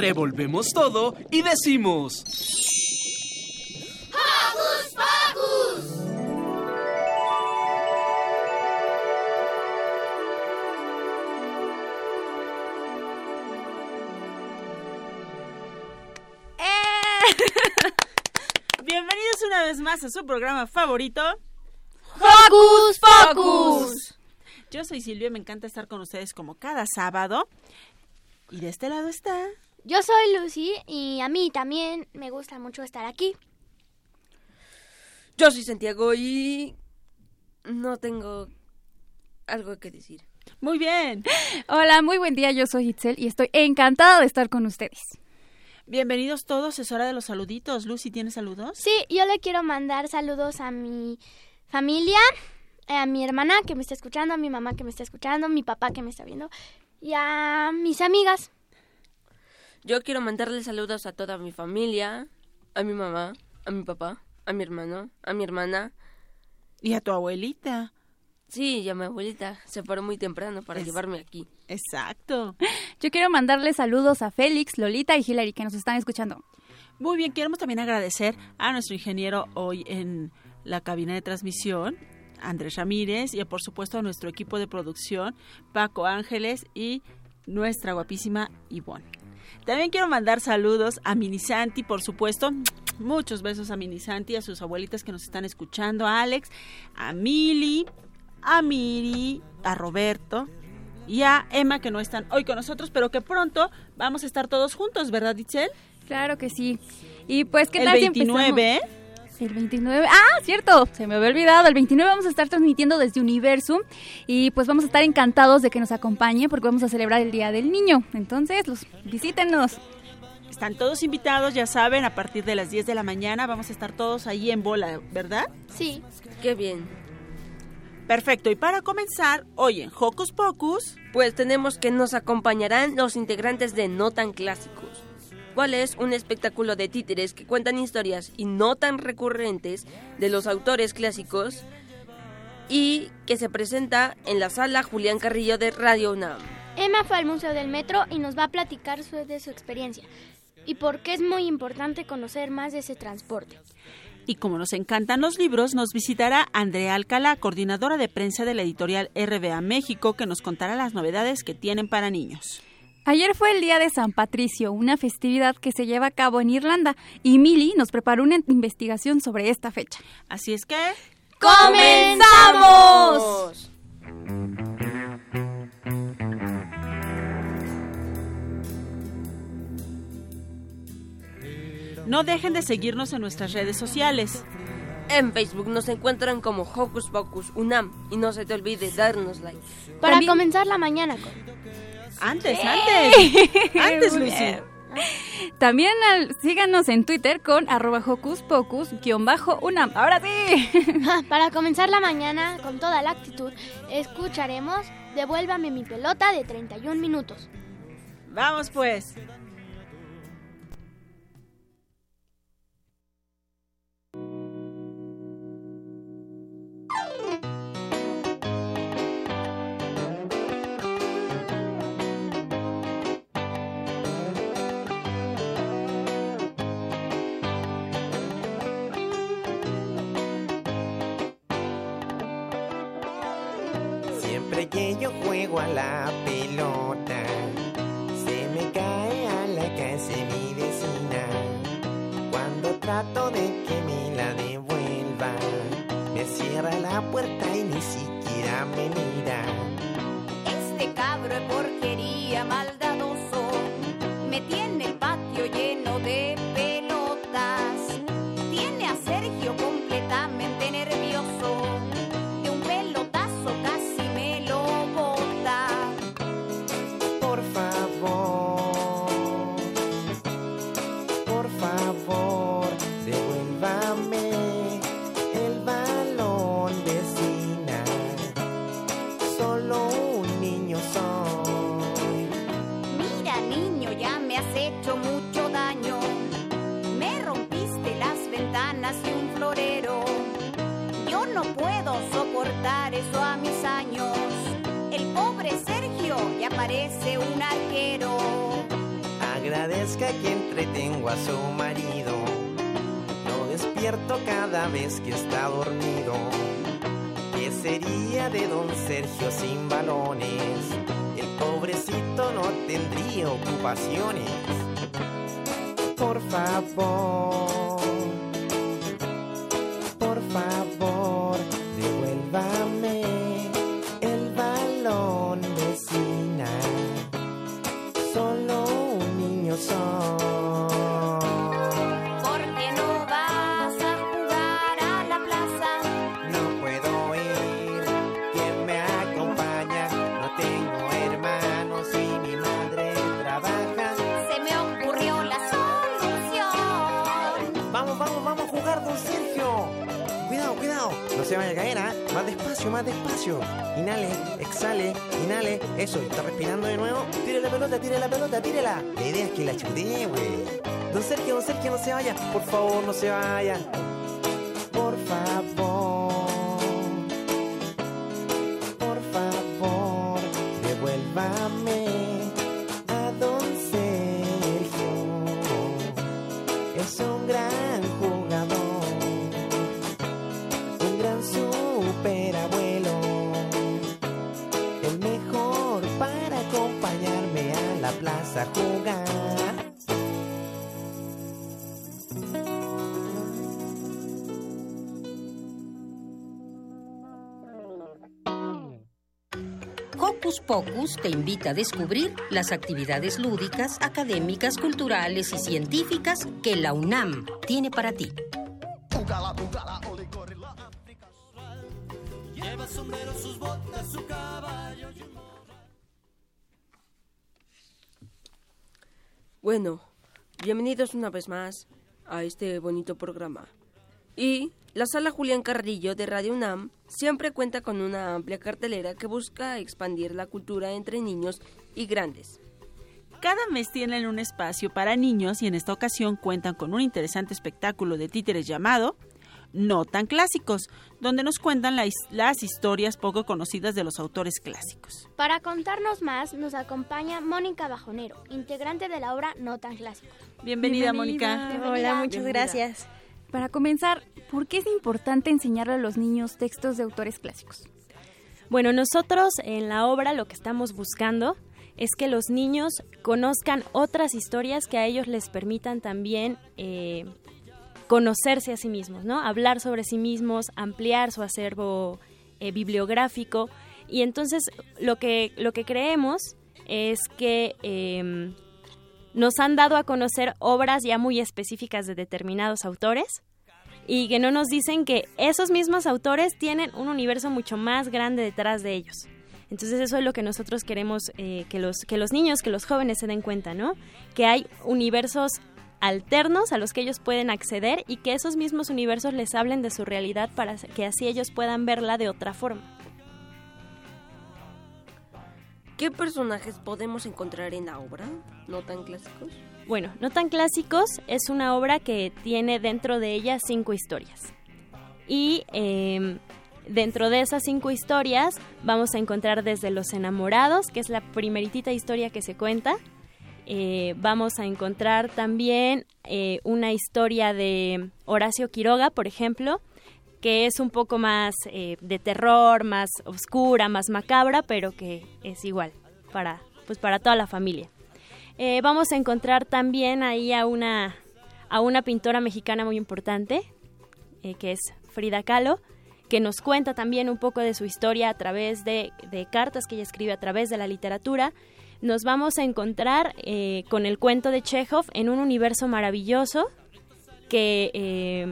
Revolvemos todo y decimos... ¡Hocus Pocus! Bienvenidos una vez más a su programa favorito. ¡Hocus Pocus! Yo soy Silvia y me encanta estar con ustedes como cada sábado. Y de este lado está. Yo soy Lucy y a mí también me gusta mucho estar aquí. Yo soy Santiago y no tengo algo que decir. Muy bien. Hola, muy buen día. Yo soy Itzel y estoy encantada de estar con ustedes. Bienvenidos todos. Es hora de los saluditos. Lucy, ¿tienes saludos? Sí, yo le quiero mandar saludos a mi familia, a mi hermana que me está escuchando, a mi mamá que me está escuchando, a mi papá que me está viendo y a mis amigas. Yo quiero mandarle saludos a toda mi familia, a mi mamá, a mi papá, a mi hermano, a mi hermana. Y a tu abuelita. Sí, y a mi abuelita. Se paró muy temprano para Es- llevarme aquí. Exacto. Yo quiero mandarle saludos a Félix, Lolita y Hilary que nos están escuchando. Muy bien, queremos también agradecer a nuestro ingeniero hoy en la cabina de transmisión, Andrés Ramírez, y por supuesto a nuestro equipo de producción, Paco Ángeles y nuestra guapísima Ivonne. También quiero mandar saludos a Minisanti, por supuesto. Muchos besos a Minisanti, a sus abuelitas que nos están escuchando, a Alex, a Mili, a Miri, a Roberto y a Emma que no están hoy con nosotros, pero que pronto vamos a estar todos juntos, ¿verdad, Itzel? Claro que sí. Y pues, ¿qué El tal si 29, El 29. Ah, cierto, se me había olvidado. El 29 vamos a estar transmitiendo desde Universum y pues vamos a estar encantados de que nos acompañe porque vamos a celebrar el Día del Niño. Entonces, los visítenos. Están todos invitados, ya saben, a partir de las 10 de la mañana vamos a estar todos ahí en bola, ¿verdad? Sí, Qué bien. Perfecto, y para comenzar, hoy en Hocus Pocus, Pues tenemos que nos acompañarán los integrantes de No Tan Clásicos. ¿Cuál es un espectáculo de títeres que cuentan historias y no tan recurrentes de los autores clásicos y que se presenta en la sala Julián Carrillo de Radio UNAM? Emma fue al Museo del Metro y nos va a platicar de su experiencia y por qué es muy importante conocer más de ese transporte. y como nos encantan los libros, nos visitará Andrea Alcalá, coordinadora de prensa de la editorial RBA México, que nos contará las novedades que tienen para niños. Ayer fue el Día de San Patricio, una festividad que se lleva a cabo en Irlanda y Milly nos preparó una investigación sobre esta fecha. Así es que... ¡Comenzamos! No dejen de seguirnos en nuestras redes sociales. En Facebook nos encuentran como Hocus Pocus UNAM y no se te olvide darnos like. Para También- comenzar la mañana con... Antes, antes. Antes, Lucy. También al- síganos en Twitter con arroba hocus pocus guion bajo unam. Ahora sí. Para comenzar la mañana con toda la actitud, escucharemos Devuélvame mi pelota de 31 minutos. Vamos pues. Cada vez que está dormido. ¿Qué sería de don Sergio sin balones? El pobrecito no tendría ocupaciones. Por favor, se vaya a caer, ¿ah? Más despacio, más despacio. Inhale, exhale, inhale. Eso, está respirando de nuevo. Tire la pelota, tire la pelota, tírela. La idea es que la chutee, güey. Don Sergio, don Sergio, no se vaya. Por favor, no se vaya. Pocus te invita a descubrir las actividades lúdicas, académicas, culturales y científicas que la UNAM tiene para ti. Bueno, bienvenidos una vez más a este bonito programa. Y la sala Julián Carrillo de Radio UNAM siempre cuenta con una amplia cartelera que busca expandir la cultura entre niños y grandes. Cada mes tienen un espacio para niños y en esta ocasión cuentan con un interesante espectáculo de títeres llamado No tan clásicos, donde nos cuentan la las historias poco conocidas de los autores clásicos. Para contarnos más, nos acompaña Mónica Bajonero, integrante de la obra No tan clásico. Bienvenida, Bienvenida. Mónica. Hola, muchas Bienvenida. gracias. Para comenzar, ¿por qué es importante enseñarle a los niños textos de autores clásicos? Bueno, nosotros en la obra lo que estamos buscando es que los niños conozcan otras historias que a ellos les permitan también eh, conocerse a sí mismos, ¿no? Hablar sobre sí mismos, ampliar su acervo eh, bibliográfico. Y entonces lo que, lo que creemos es que em, nos han dado a conocer obras ya muy específicas de determinados autores y que no nos dicen que esos mismos autores tienen un universo mucho más grande detrás de ellos. Entonces eso es lo que nosotros queremos eh, que, los, que los niños, que los jóvenes se den cuenta, ¿no? Que hay universos alternos a los que ellos pueden acceder y que esos mismos universos les hablen de su realidad para que así ellos puedan verla de otra forma. ¿Qué personajes podemos encontrar en la obra? ¿No tan clásicos? Bueno, No tan clásicos es una obra que tiene dentro de ella cinco historias. Y eh, dentro de esas cinco historias vamos a encontrar desde Los enamorados, que es la primeritita historia que se cuenta. Eh, vamos a encontrar también eh, una historia de Horacio Quiroga, por ejemplo, que es un poco más eh, de terror, más oscura, más macabra, pero que es igual para, pues para toda la familia. Eh, vamos a encontrar también ahí a una, a una pintora mexicana muy importante, eh, que es Frida Kahlo, que nos cuenta también un poco de su historia a través de, de cartas que ella escribe a través de la literatura. Nos vamos a encontrar con el cuento de Chekhov en un universo maravilloso que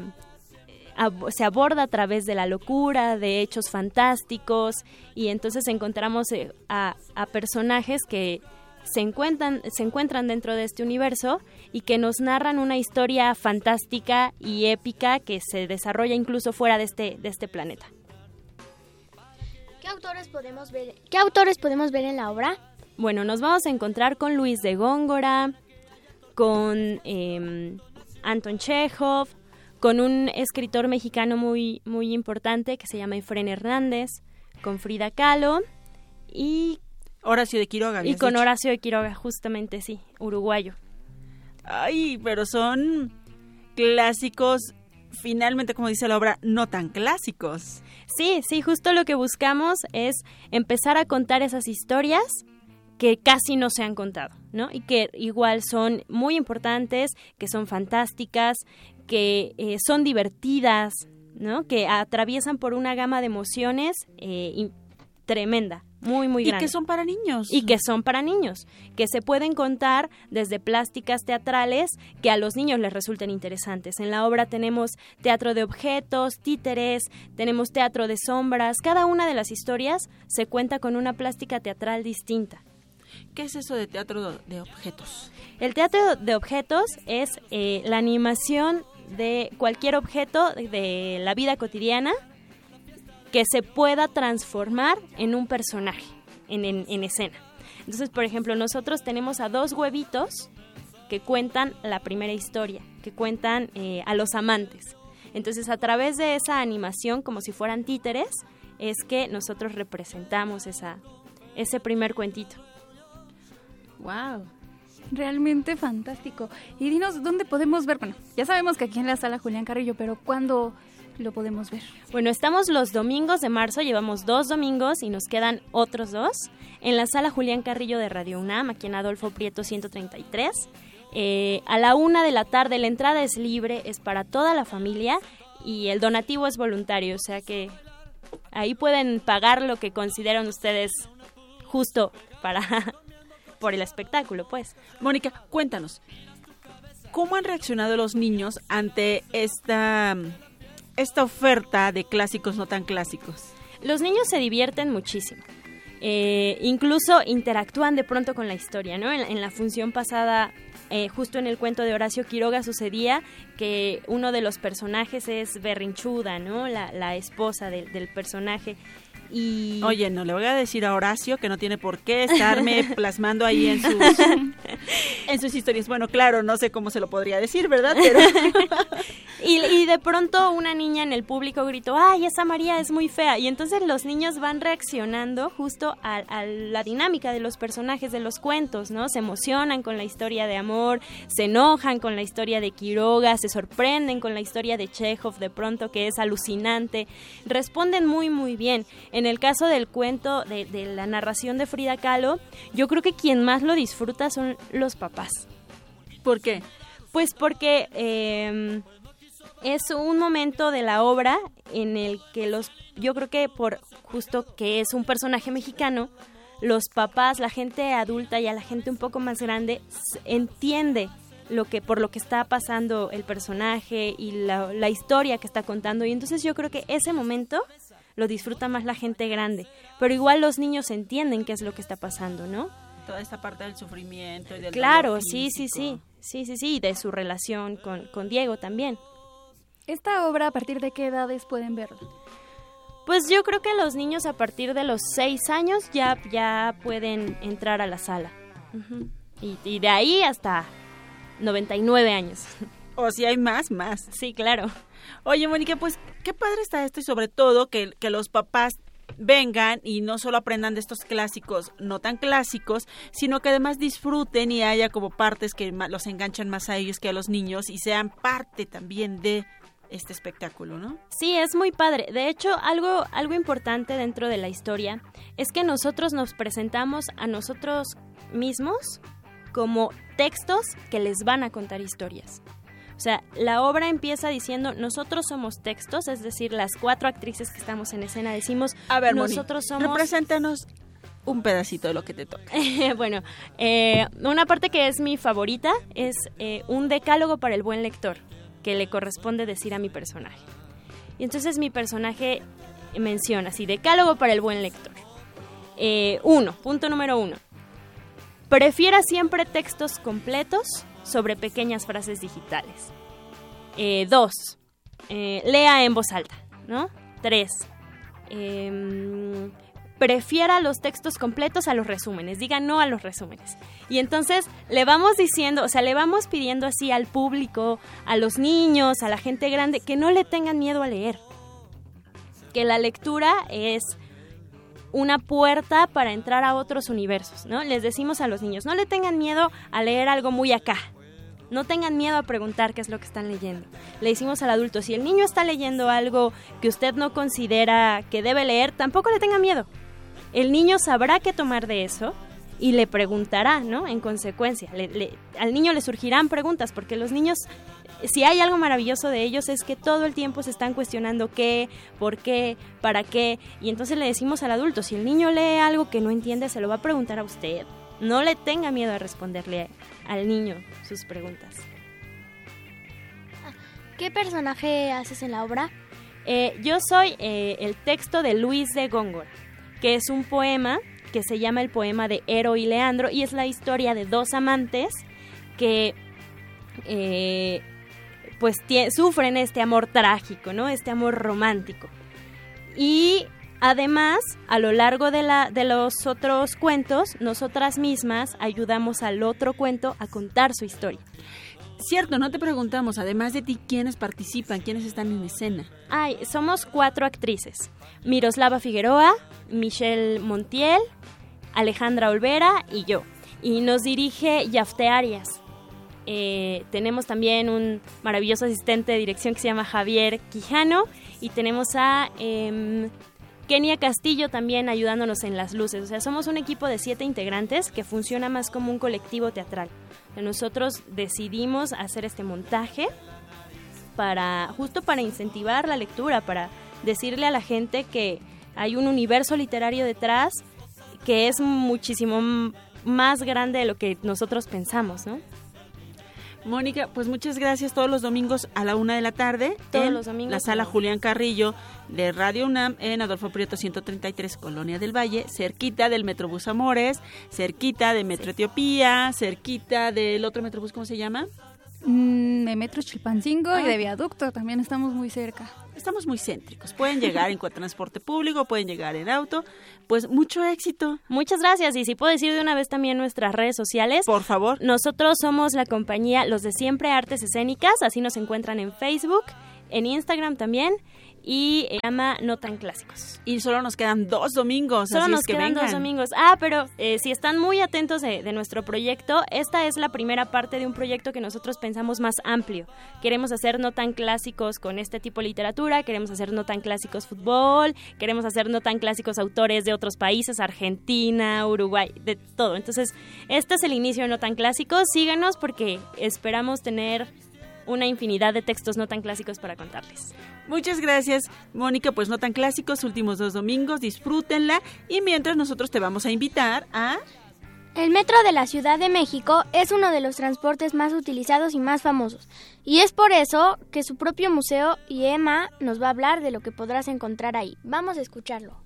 ab- se aborda a través de la locura, de hechos fantásticos, y entonces encontramos eh, a, a personajes que se encuentran, se encuentran dentro de este universo y que nos narran una historia fantástica y épica que se desarrolla incluso fuera de este, de este planeta. ¿Qué autores podemos ver? ¿Qué autores podemos ver en la obra? Bueno, nos vamos a encontrar con Luis de Góngora, con em, Anton Chekhov, con un escritor mexicano muy, muy importante que se llama Efren Hernández, con Frida Kahlo y... Horacio de Quiroga. Y con Horacio de Quiroga, justamente, sí, uruguayo. Ay, pero son clásicos, finalmente, como dice la obra, no tan clásicos. Sí, sí, justo lo que buscamos es empezar a contar esas historias que casi no se han contado, ¿no? Y que igual son muy importantes, que son fantásticas, que eh, son divertidas, ¿no? Que atraviesan por una gama de emociones eh, tremenda muy, muy grande. Y que son para niños. Y que son para niños, que se pueden contar desde plásticas teatrales que a los niños les resulten interesantes. En la obra tenemos teatro de objetos, títeres, tenemos teatro de sombras. Cada una de las historias se cuenta con una plástica teatral distinta. ¿Qué es eso de teatro de objetos? El teatro de objetos es eh, la animación de cualquier objeto de la vida cotidiana que se pueda transformar en un personaje, en, escena. Entonces, por ejemplo, nosotros tenemos a dos huevitos que cuentan la primera historia, que cuentan eh, a los amantes. Entonces, a través de esa animación, como si fueran títeres, es que nosotros representamos esa, ese primer cuentito. ¡Wow! Realmente fantástico. Y dinos, ¿dónde podemos ver? Bueno, ya sabemos que aquí en la sala Julián Carrillo, pero ¿cuándo lo podemos ver? Bueno, estamos los domingos de marzo, llevamos dos domingos y nos quedan otros dos en la sala Julián Carrillo de Radio UNAM, aquí en Adolfo Prieto 133. Eh, a la una de la tarde la entrada es libre, es para toda la familia y el donativo es voluntario, o sea que ahí pueden pagar lo que consideran ustedes justo para por el espectáculo, pues. Mónica, cuéntanos, ¿cómo han reaccionado los niños ante esta esta oferta de clásicos no tan clásicos? Los niños se divierten muchísimo. Eh, incluso interactúan de pronto con la historia, ¿no? En, la función pasada, eh, justo en el cuento de Horacio Quiroga, sucedía que uno de los personajes es Berrinchuda, ¿no? La, esposa del personaje. Oye, no le voy a decir a Horacio que no tiene por qué estarme plasmando ahí en sus, en sus historias. Bueno, claro, no sé cómo se lo podría decir, ¿verdad? Pero... y, de pronto una niña en el público gritó, ay, esa María es muy fea. Y entonces los niños van reaccionando justo a, a la dinámica de los personajes de los cuentos, ¿no? Se emocionan con la historia de amor, se enojan con la historia de Quiroga, se sorprenden con la historia de Chekhov de pronto, que es alucinante. Responden muy, muy bien. En el caso del cuento, de, la narración de Frida Kahlo, yo creo que quien más lo disfruta son los papás. ¿Por qué? Pues porque em, es un momento de la obra en el que los, yo creo que por justo que es un personaje mexicano, los papás, la gente adulta y a la gente un poco más grande entiende lo que por lo que está pasando el personaje y la, la historia que está contando y entonces yo creo que ese momento lo disfruta más la gente grande. Pero igual los niños entienden qué es lo que está pasando, ¿no? Toda esta parte del sufrimiento y del Claro, sí, sí, sí. Sí, sí, sí, de su relación con, con Diego también. ¿Esta obra a partir de qué edades pueden verla? Pues yo creo que los niños a partir de los seis años ya, ya pueden entrar a la sala. y, y, de ahí hasta 99 años. O si hay más, más. Sí, claro. Oye, Mónica, pues qué padre está esto y sobre todo que, que los papás vengan y no solo aprendan de estos clásicos no tan clásicos, sino que además disfruten y haya como partes que los enganchan más a ellos que a los niños y sean parte también de este espectáculo, ¿no? Sí, es muy padre. De hecho, algo, algo importante dentro de la historia es que nosotros nos presentamos a nosotros mismos como textos que les van a contar historias. O sea, la obra empieza diciendo, nosotros somos textos, es decir, las cuatro actrices que estamos en escena decimos, a ver, nosotros somos... Represéntanos un pedacito de lo que te toca. bueno, eh, una parte que es mi favorita es eh, un decálogo para el buen lector, que le corresponde decir a mi personaje. Y entonces mi personaje menciona así, decálogo para el buen lector. Eh, uno, punto número uno. Prefiera siempre textos completos sobre pequeñas frases digitales. Eh, dos, eh, lea en voz alta, ¿no? Tres, em, prefiera los textos completos a los resúmenes, diga no a los resúmenes. Y entonces le vamos diciendo, o sea, le vamos pidiendo así al público, a los niños, a la gente grande, que no le tengan miedo a leer. Que la lectura es una puerta para entrar a otros universos, ¿no? Les decimos a los niños, no le tengan miedo a leer algo muy acá. No tengan miedo a preguntar qué es lo que están leyendo. Le decimos al adulto, si el niño está leyendo algo que usted no considera que debe leer, tampoco le tenga miedo el niño sabrá qué tomar de eso y le preguntará, ¿no? En consecuencia, al niño le surgirán preguntas, porque los niños, si hay algo maravilloso de ellos es que todo el tiempo se están cuestionando qué, por qué, para qué, y entonces le decimos al adulto, si el niño lee algo que no entiende, se lo va a preguntar a usted. No le tenga miedo a responderle al niño sus preguntas. ¿Qué personaje haces en la obra? Eh, yo soy eh, el texto de Luis de Góngora que es un poema que se llama el poema de Ero y Leandro y es la historia de dos amantes que eh, pues sufren este amor trágico, ¿no? Este amor romántico. Y además, a lo largo de, la, de los otros cuentos, nosotras mismas ayudamos al otro cuento a contar su historia. Cierto, no te preguntamos, además de ti, ¿quiénes participan? ¿Quiénes están en escena? Ay, somos cuatro actrices. Miroslava Figueroa, Michelle Montiel, Alejandra Olvera y yo. Y nos dirige Yafte Arias. Eh, tenemos también un maravilloso asistente de dirección que se llama Javier Quijano y tenemos a em, Kenia Castillo también ayudándonos en las luces. O sea, somos un equipo de siete integrantes que funciona más como un colectivo teatral. Nosotros decidimos hacer este montaje para justo para incentivar la lectura, para decirle a la gente que hay un universo literario detrás que es muchísimo más grande de lo que nosotros pensamos, ¿no? Mónica, pues muchas gracias todos los domingos a la una de la tarde. Todos los domingos. La sala Julián Carrillo de Radio UNAM en Adolfo Prieto 133, Colonia del Valle, cerquita del Metrobús Amores, cerquita de Metro Etiopía, cerquita del otro Metrobús, ¿cómo se llama? Mm, de Metro Chilpancingo y de Viaducto, también estamos muy cerca. Estamos muy céntricos. Pueden llegar en transporte público, pueden llegar en auto. Pues mucho éxito. Muchas gracias. Y si puedo decir de una vez también nuestras redes sociales. Por favor. Nosotros somos la compañía Los de Siempre Artes Escénicas. Así nos encuentran en Facebook, en Instagram también y se llama No tan clásicos. Y solo nos quedan dos domingos. Solo así nos es que quedan dos domingos. Ah, pero eh, si están muy atentos de, de, nuestro proyecto, esta es la primera parte de un proyecto que nosotros pensamos más amplio. Queremos hacer no tan clásicos con este tipo de literatura, queremos hacer no tan clásicos fútbol, queremos hacer no tan clásicos autores de otros países, Argentina, Uruguay, de todo. Entonces, este es el inicio de no tan clásicos. Síganos porque esperamos tener una infinidad de textos no tan clásicos para contarles. Muchas gracias, Mónica. Pues no tan clásicos, últimos dos domingos, disfrútenla. Y mientras nosotros te vamos a invitar a... El metro de la Ciudad de México es uno de los transportes más utilizados y más famosos. Y es por eso que su propio museo y Emma nos va a hablar de lo que podrás encontrar ahí. Vamos a escucharlo.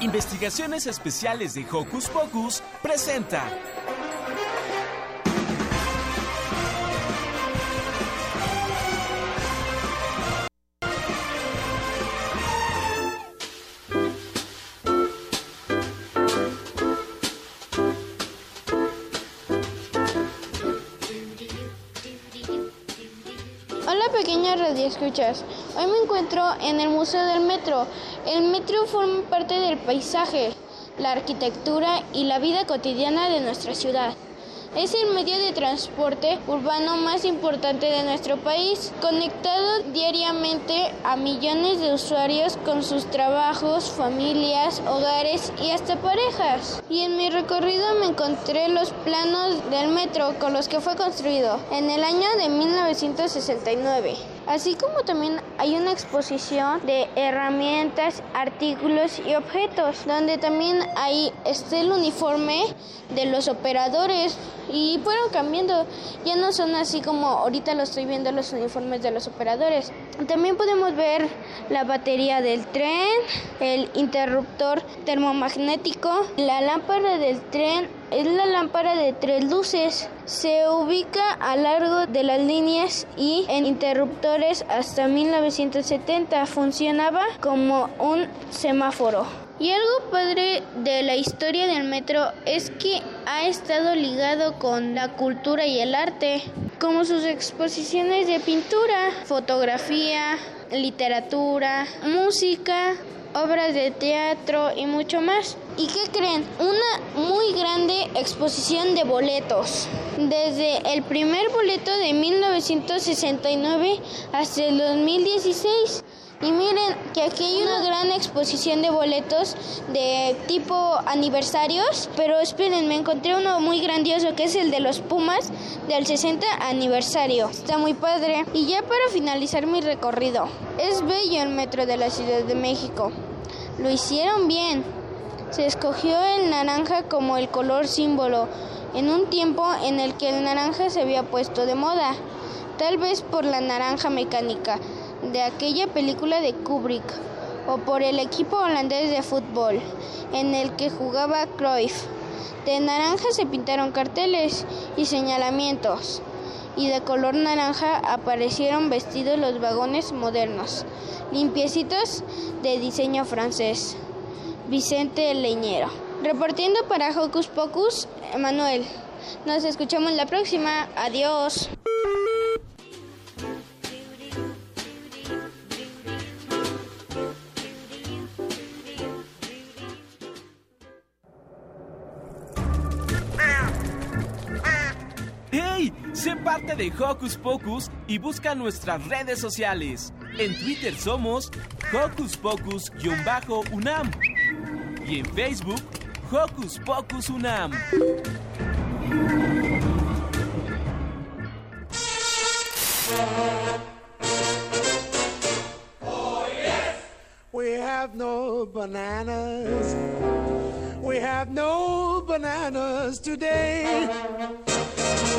Investigaciones Especiales de Hocus Pocus presenta. Radioescuchas, hoy me encuentro en el Museo del Metro. El metro forma parte del paisaje, la arquitectura y la vida cotidiana de nuestra ciudad. Es el medio de transporte urbano más importante de nuestro país, conectado diariamente a millones de usuarios con sus trabajos, familias, hogares y hasta parejas. Y en mi recorrido me encontré los planos del metro con los que fue construido en el año de 1969, así como también hay una exposición de herramientas, artículos y objetos, donde también ahí está el uniforme de los operadores y fueron cambiando. Ya no son así como ahorita lo estoy viendo los uniformes de los operadores. También podemos ver la batería del tren, el interruptor termomagnético, la lámpara del tren es la lámpara de tres luces. Se ubica a largo de las líneas y en interruptores hasta 1970 funcionaba como un semáforo. Y algo padre de la historia del metro es que ha estado ligado con la cultura y el arte, como sus exposiciones de pintura, fotografía, literatura, música, obras de teatro y mucho más. ¿Y qué creen? Una muy grande exposición de boletos. Desde el primer boleto de 1969 hasta el 2016. Y miren que aquí hay una gran exposición de boletos de tipo aniversarios, pero esperen, me encontré uno muy grandioso que es el de los Pumas del 60 aniversario. Está muy padre. Y ya para finalizar mi recorrido, es bello el metro de la Ciudad de México. Lo hicieron bien. Se escogió el naranja como el color símbolo en un tiempo en el que el naranja se había puesto de moda, tal vez por la naranja mecánica de aquella película de Kubrick o por el equipo holandés de fútbol en el que jugaba Cruyff. De naranja se pintaron carteles y señalamientos y de color naranja aparecieron vestidos los vagones modernos, limpiecitos de diseño francés. Vicente Leñero. Reportiendo para Hocus Pocus, Manuel. Nos escuchamos la próxima. Adiós. ¡Hey! Sé parte de Hocus Pocus y busca nuestras redes sociales. En Twitter somos Hocus Pocus-UNAM y en Facebook Hocus Pocus UNAM. We have no bananas. We have no bananas today.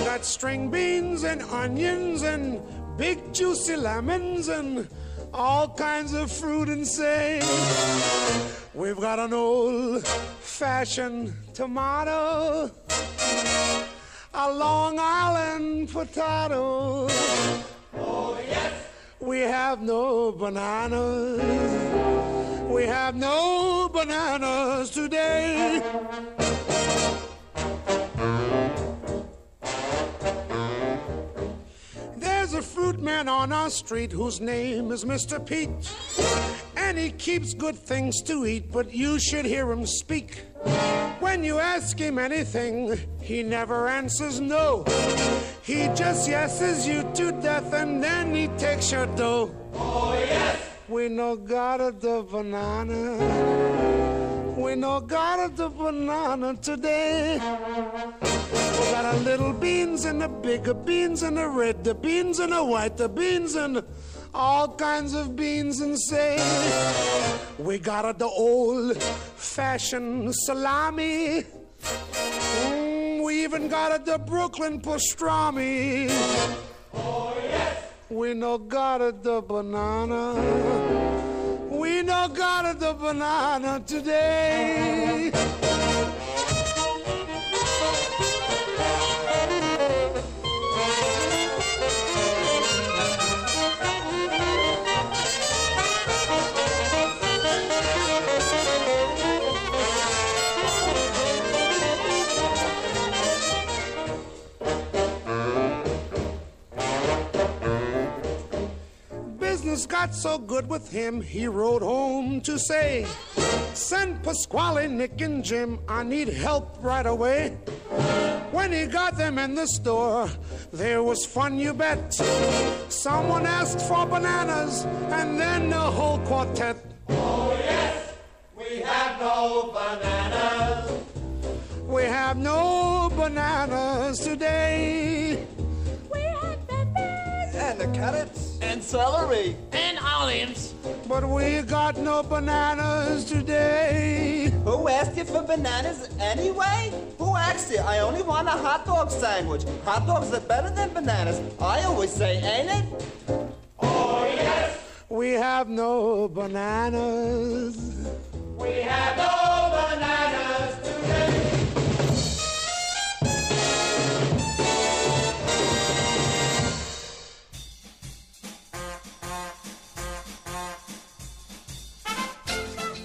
Got string beans and onions and big juicy lemons and all kinds of fruit and say. We've got an old fashioned tomato, a Long Island potato. Oh, yes. We have no bananas. We have no bananas today. Fruit man on our street whose name is Mr. Pete. And he keeps good things to eat, but you should hear him speak. When you ask him anything, he never answers no. He just yeses you to death and then he takes your dough. Oh, yes! We no got a the banana. We no got the banana today. We got a little beans and the bigger beans and the red, the beans and the white, the beans and all kinds of beans and say we got a the old fashioned salami. Mm, we even got a the Brooklyn pastrami. Oh yes. We no got a the banana. We no got the banana today. Business got so good with him, he rode home to say, Send Pasquale, Nick, and Jim, I need help right away. When he got them in the store, there was fun, you bet. Someone asked for bananas, and then the whole quartet. Oh, yes, we have no bananas. We have no bananas today. We have bananas. And the carrots. And celery. And olives. But we got no bananas today. Who asked you for bananas anyway? Who asked you? I only want a hot dog sandwich. Hot dogs are better than bananas. I always say, ain't it? Oh, yes. We have no bananas. We have no bananas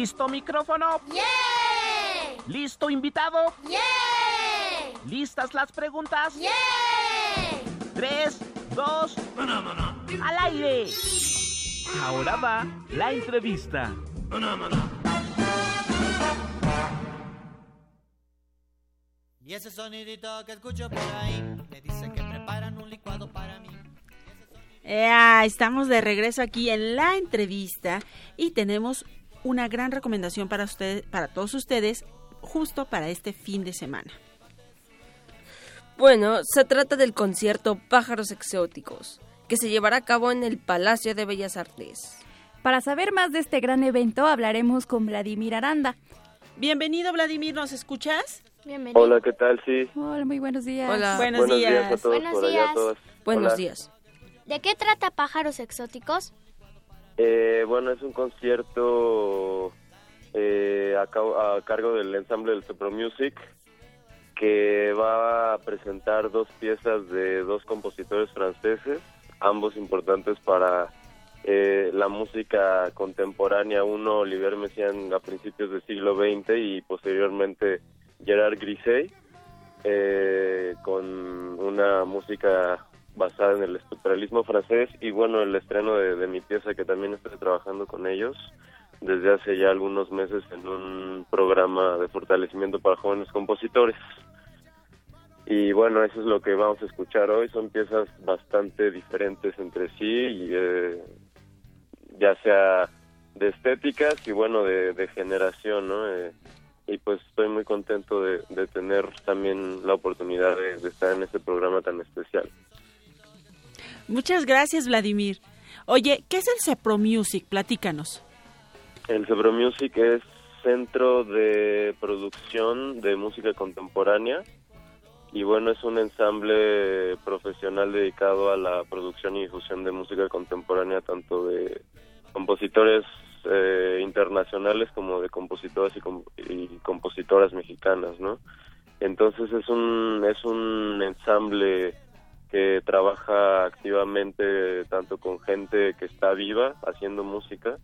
¿Listo micrófono? ¿Listo invitado? ¿Listas las preguntas? Tres, dos, al aire. Ahora va la entrevista. Y ese sonidito que escucho por ahí me dice que preparan un licuado para mí. Eh, estamos de regreso aquí en la entrevista y tenemos una gran recomendación para ustedes, para todos ustedes, justo para este fin de semana. Bueno, se trata del concierto Pájaros Exóticos, que se llevará a cabo en el Palacio de Bellas Artes. Para saber más de este gran evento hablaremos con Vladimir Aranda. Bienvenido Vladimir, ¿nos escuchas? Bienvenido. Hola, ¿qué tal? Sí. Hola, muy buenos días. Hola. Buenos, Buenos días. días a todos Buenos por allá, días. a. Buenos Hola. días. ¿De qué trata Pájaros Exóticos? Eh, bueno, es un concierto eh, a, a cargo del ensamble del Sopro Music que va a presentar dos piezas de dos compositores franceses, ambos importantes para eh, la música contemporánea. Uno, Olivier Messiaen, a principios del siglo XX y posteriormente Gerard Griset, eh, con una música basada en el estructuralismo francés y bueno, el estreno de, mi pieza que también estoy trabajando con ellos desde hace ya algunos meses en un programa de fortalecimiento para jóvenes compositores. Y bueno, eso es lo que vamos a escuchar hoy. Son piezas bastante diferentes entre sí, y, eh, ya sea de estéticas y bueno, de, generación, ¿no? Eh, y pues estoy muy contento de, tener también la oportunidad de estar en este programa tan especial. Muchas gracias Vladimir. Oye, ¿qué es el Cepro Music? Platícanos. El Cebro Music es centro de producción de música contemporánea y bueno, es un ensamble profesional dedicado a la producción y difusión de música contemporánea, tanto de compositores eh, internacionales como de compositores y, com- y compositoras mexicanas, ¿no? Entonces es un, es un ensamble que trabaja activamente tanto con gente que está viva haciendo música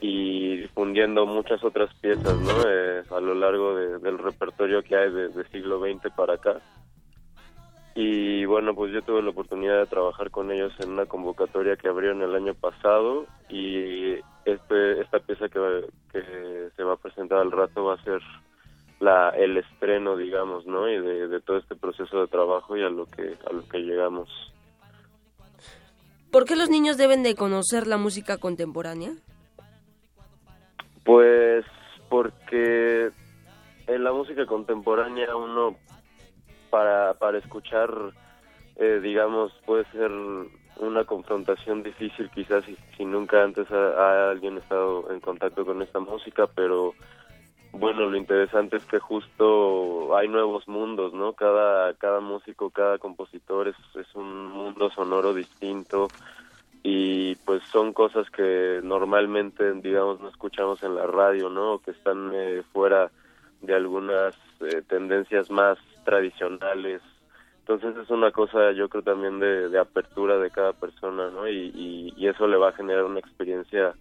y difundiendo muchas otras piezas ¿no? Eh, a lo largo de- del repertorio que hay desde siglo XX para acá. Y bueno, pues yo tuve la oportunidad de trabajar con ellos en una convocatoria que abrieron el año pasado y este, esta pieza que, que se va a presentar al rato va a ser la, el estreno, digamos, ¿no? Y de, de todo este proceso de trabajo y a lo que, a lo que llegamos. ¿Por qué los niños deben de conocer la música contemporánea? Pues porque en la música contemporánea uno para, para escuchar, eh, digamos, puede ser una confrontación difícil quizás si, si nunca antes ha, ha alguien estado en contacto con esta música, pero bueno, lo interesante es que justo hay nuevos mundos, ¿no? Cada, cada músico, cada compositor es, es un mundo sonoro distinto y pues son cosas que normalmente, digamos, no escuchamos en la radio, ¿no? Que están eh, fuera de algunas eh, tendencias más tradicionales. Entonces es una cosa, yo creo también de, apertura de cada persona, ¿no? Y eso le va a generar una experiencia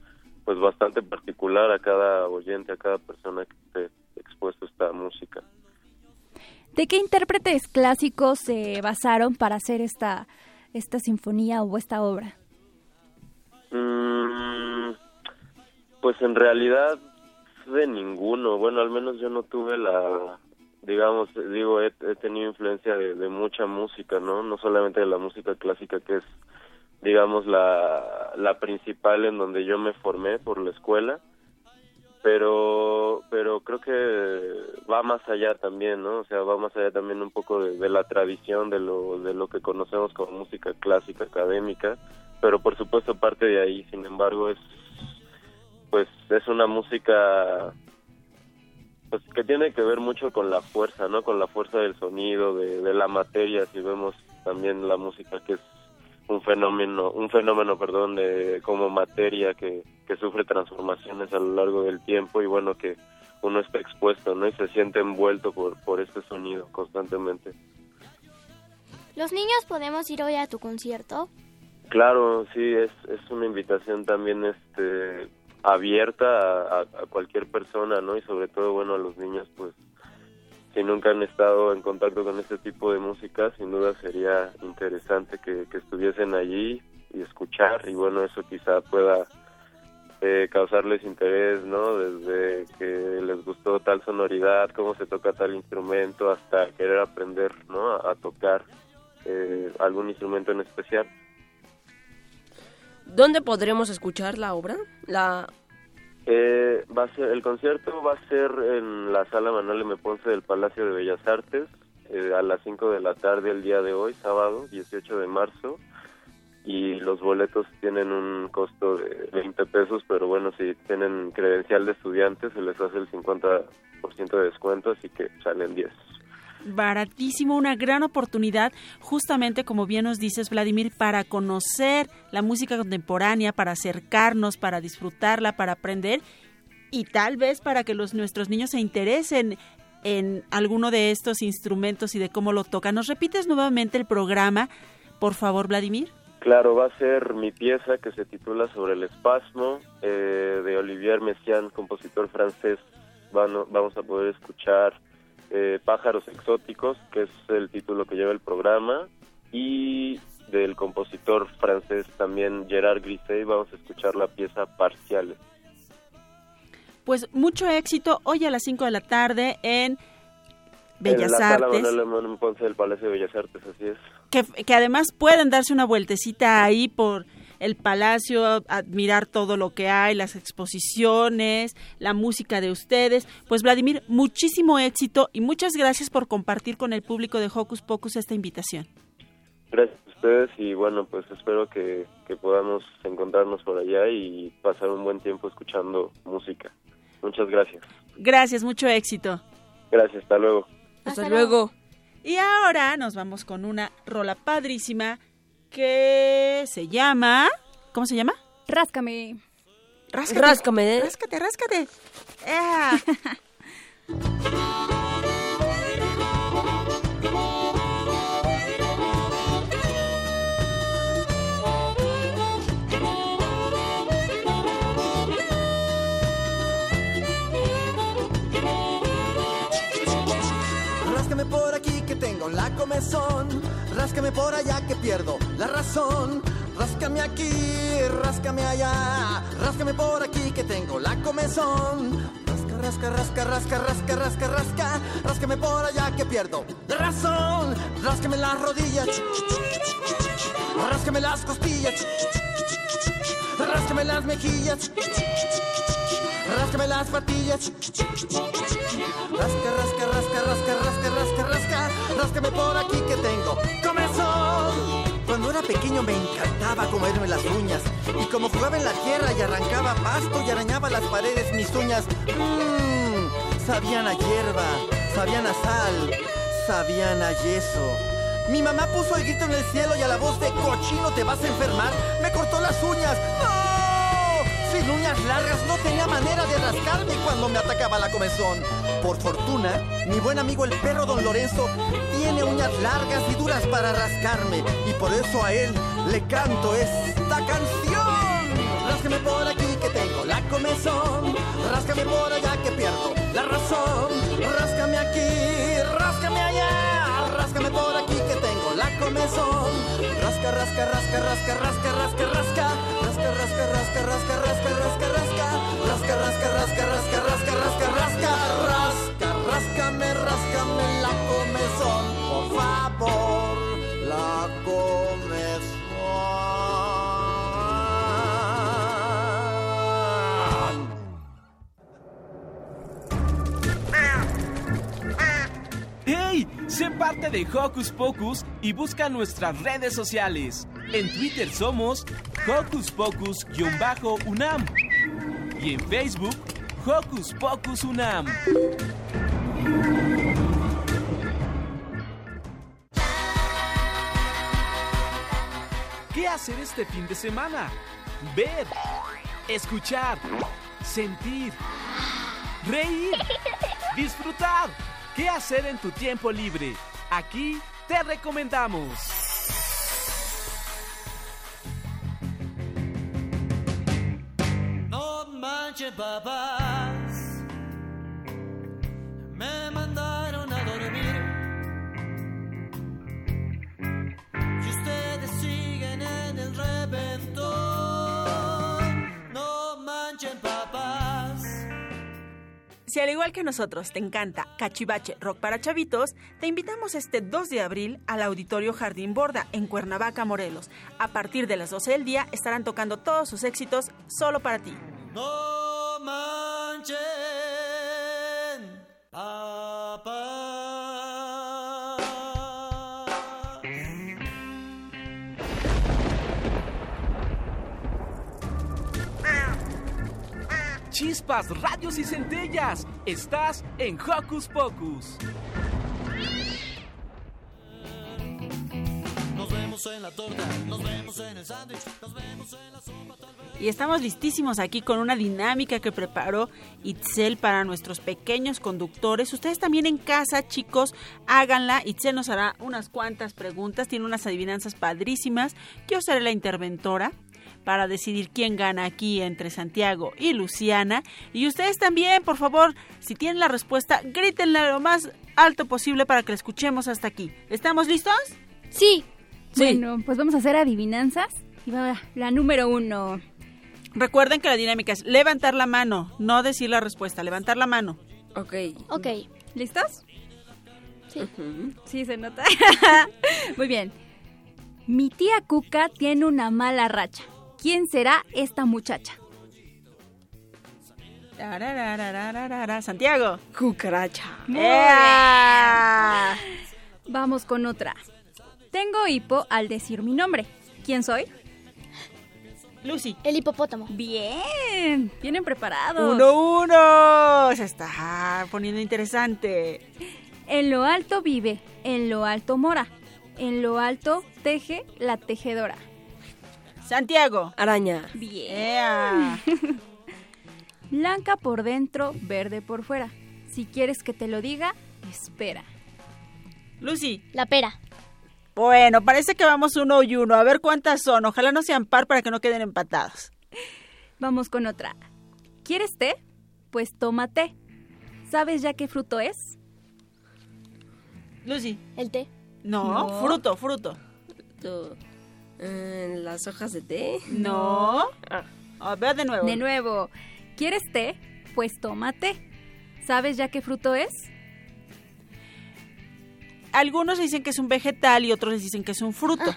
pues bastante particular a cada oyente, a cada persona que esté expuesto a esta música. ¿De qué intérpretes clásicos se basaron para hacer esta, esta sinfonía o esta obra? Mm, pues en realidad de ninguno. Bueno, al menos yo no tuve la, digamos, digo, he, he tenido influencia de, de mucha música, ¿no? No solamente de la música clásica que es, digamos, la, la principal en donde yo me formé por la escuela, pero pero creo que va más allá también, ¿no? O sea, va más allá también un poco de, la tradición, de lo, de lo que conocemos como música clásica académica, pero por supuesto parte de ahí, sin embargo, es pues es una música pues que tiene que ver mucho con la fuerza, ¿no? Con la fuerza del sonido, de, de la materia, si vemos también la música que es un fenómeno, un fenómeno, perdón, de como materia que, que sufre transformaciones a lo largo del tiempo y bueno que uno está expuesto, ¿no? Y se siente envuelto por por este sonido constantemente. ¿Los niños podemos ir hoy a tu concierto? Claro, sí, es, es una invitación también este abierta a, a- a cualquier persona, ¿no? Y sobre todo, bueno, a los niños, pues, si nunca han estado en contacto con este tipo de música, sin duda sería interesante que, que estuviesen allí y escuchar, y bueno, eso quizá pueda eh, causarles interés, ¿no? Desde que les gustó tal sonoridad, cómo se toca tal instrumento, hasta querer aprender, ¿no? A, a tocar eh, algún instrumento en especial. ¿Dónde podremos escuchar la obra? La Eh, va a ser, el concierto va a ser en la sala Manuel M. Ponce del Palacio de Bellas Artes eh, a las 5 de la tarde el día de hoy, sábado 18 de marzo. Y los boletos tienen un costo de 20 pesos, pero bueno, si tienen credencial de estudiantes se les hace el 50% de descuento, así que salen 10. Baratísimo, una gran oportunidad, justamente como bien nos dices, Vladimir, para conocer la música contemporánea, para acercarnos, para disfrutarla, para aprender y tal vez para que los nuestros niños se interesen en alguno de estos instrumentos y de cómo lo tocan. ¿Nos repites nuevamente el programa, por favor, Vladimir? Claro, va a ser mi pieza que se titula Sobre el espasmo eh, de Olivier Messiaen, compositor francés. Vamos a poder escuchar eh, Pájaros exóticos, que es el título que lleva el programa, y del compositor francés también Gerard Grisey vamos a escuchar la pieza Parciales. Pues mucho éxito hoy a las 5 de la tarde en Bellas en la sala Artes. Manuel León Ponce del Palacio de Bellas Artes, así es. que, que además pueden darse una vueltecita ahí por el palacio, admirar todo lo que hay, las exposiciones, la música de ustedes. Pues Vladimir, muchísimo éxito y muchas gracias por compartir con el público de Hocus Pocus esta invitación. Gracias a ustedes y bueno, pues espero que, que podamos encontrarnos por allá y pasar un buen tiempo escuchando música. Muchas gracias. Gracias, mucho éxito. Gracias, hasta luego. Hasta, luego. Y ahora nos vamos con una rola padrísima que se llama... ¿Cómo se llama? Ráscame. Ráscate. Ráscame. Ráscate, ráscate. ¡Ea! Ráscame por aquí que tengo la comezón. Ráscame por allá que pierdo la razón. Ráscame aquí, ráscame allá. Ráscame por aquí que tengo la comezón. Rasca, rasca, rasca, rasca, rasca, rasca, rasca. Ráscame por allá que pierdo la razón. Ráscame las rodillas. Ráscame las costillas. Ráscame las mejillas. Ráscame las patillas. Rasca, rasca, rasca, rasca, rasca, rasca, rasca. Ráscame por aquí que tengo comezón. Cuando era pequeño me encantaba comerme las uñas. Y como jugaba en la tierra y arrancaba pasto y arañaba las paredes, mis uñas, mmm, sabían a hierba, sabían a sal, sabían a yeso. Mi mamá puso el grito en el cielo y a la voz de cochino te vas a enfermar, me cortó las uñas. ¡No! Uñas largas no tenía manera de rascarme cuando me atacaba la comezón. Por fortuna, mi buen amigo el perro Don Lorenzo tiene uñas largas y duras para rascarme y por eso a él le canto esta canción. Ráscame por aquí que tengo la comezón, ráscame por allá que pierdo la razón. Ráscame aquí, ráscame allá, Ráscame por aquí que tengo la comezón. Rasca, rasca, rasca, rasca, rasca, rasca, rasca. Rasca, rasca, rasca, rasca, rasca, rasca, rasca. Rasca, rasca, rasca, rasca, rasca, rasca, rasca, rasca. Ráscame, ráscame la comezón, por favor. La comezón. Sé parte de Hocus Pocus y busca nuestras redes sociales. En Twitter somos Hocus Pocus-UNAM y en Facebook Hocus Pocus UNAM. ¿Qué hacer este fin de semana? Ver, escuchar, sentir, reír, disfrutar. ¿Qué hacer en tu tiempo libre? Aquí te recomendamos. Igual que nosotros te encanta Cachivache Rock para Chavitos, te invitamos este 2 de abril al Auditorio Jardín Borda en Cuernavaca, Morelos. A partir de las 12 del día estarán tocando todos sus éxitos solo para ti. No papás. Chispas, radios y centellas. Estás en Hocus Pocus. Nos vemos en la torta, nos vemos en el sándwich, nos vemos en la sopa. Y estamos listísimos aquí con una dinámica que preparó Itzel para nuestros pequeños conductores. Ustedes también en casa, chicos, háganla. Itzel nos hará unas cuantas preguntas, tiene unas adivinanzas padrísimas. Yo seré la interventora para decidir quién gana aquí entre Santiago y Luciana. Y ustedes también, por favor, si tienen la respuesta, grítenla lo más alto posible para que la escuchemos hasta aquí. ¿Estamos listos? Sí. Bueno, pues vamos a hacer adivinanzas. Y va la número uno. Recuerden que la dinámica es levantar la mano, no decir la respuesta, levantar la mano. Ok. Ok. ¿Listos? Sí. Sí, se nota. Muy bien. Mi tía Cuca tiene una mala racha. ¿Quién será esta muchacha? Tarararararara. Santiago. Cucaracha. Vamos con otra. Tengo hipo al decir mi nombre. ¿Quién soy? Lucy. El hipopótamo. Bien, vienen preparados. Uno, uno. Se está poniendo interesante. En lo alto vive, en lo alto mora, en lo alto teje la tejedora. Santiago. Araña. Bien. Blanca por dentro, verde por fuera. Si quieres que te lo diga, espera. Lucy. La pera. Bueno, parece que vamos uno y uno. A ver cuántas son. Ojalá no sean par para que no queden empatados. Vamos con otra. ¿Quieres té? Pues tómate. ¿Sabes ya qué fruto es? Lucy. El té. No, No. fruto, fruto. ¿Las hojas de té? No. Ah. A ver de nuevo. De nuevo. ¿Quieres té? Pues tómate. ¿Sabes ya qué fruto es? Algunos dicen que es un vegetal y otros dicen que es un fruto.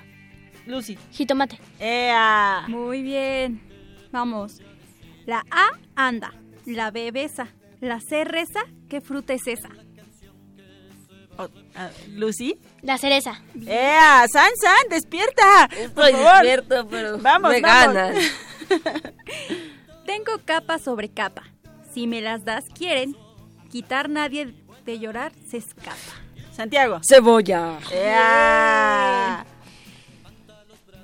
Lucy. Jitomate. ¡Ea! Muy bien. Vamos. La A anda, la B besa, la C reza. ¿Qué fruta es esa? Oh, Lucy. La cereza. ¡Ea! ¡San, San! ¡Despierta! Por Estoy favor. despierto, pero Vamos, me vamos. ganan. Tengo capa sobre capa. Si me las das, quieren. Quitar nadie de llorar se escapa. Santiago. Cebolla. ¡Ea!